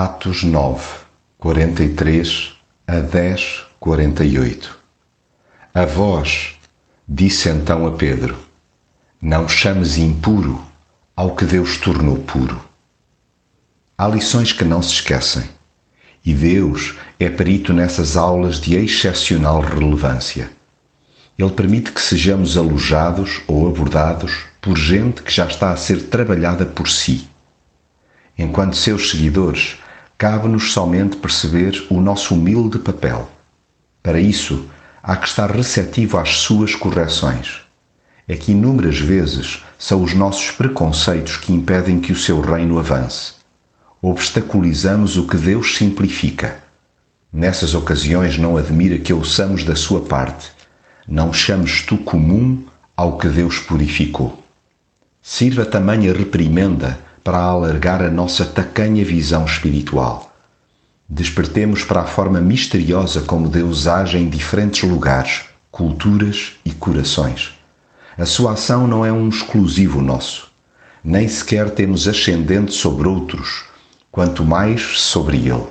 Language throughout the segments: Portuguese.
Atos 9, 43 a 10, 48 A vós, disse então a Pedro, não chames impuro ao que Deus tornou puro. Há lições que não se esquecem, e Deus é perito nessas aulas de excepcional relevância. Ele permite que sejamos alojados ou abordados por gente que já está a ser trabalhada por si Enquanto seus seguidores, cabe-nos somente perceber o nosso humilde papel. Para isso, há que estar receptivo às suas correções. É que inúmeras vezes são os nossos preconceitos que impedem que o seu reino avance. Obstaculizamos o que Deus simplifica. Nessas ocasiões não admira que ouçamos da sua parte. Não chames tu comum ao que Deus purificou. Sirva também a reprimenda para alargar a nossa tacanha visão espiritual. Despertemos para a forma misteriosa como Deus age em diferentes lugares, culturas e corações. A sua ação não é um exclusivo nosso, nem sequer temos ascendente sobre outros, quanto mais sobre Ele.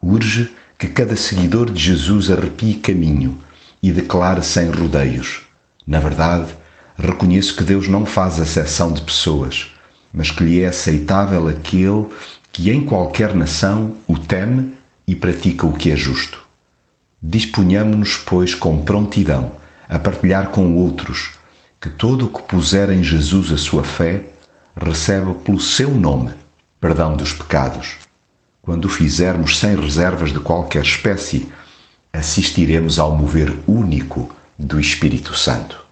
Urge que cada seguidor de Jesus arrepie caminho e declare sem rodeios. Na verdade, reconheço que Deus não faz acessão de pessoas mas que lhe é aceitável aquele que em qualquer nação o teme e pratica o que é justo. Disponhamo-nos, pois, com prontidão a partilhar com outros que todo o que puser em Jesus a sua fé receba pelo seu nome perdão dos pecados. Quando o fizermos sem reservas de qualquer espécie, assistiremos ao mover único do Espírito Santo.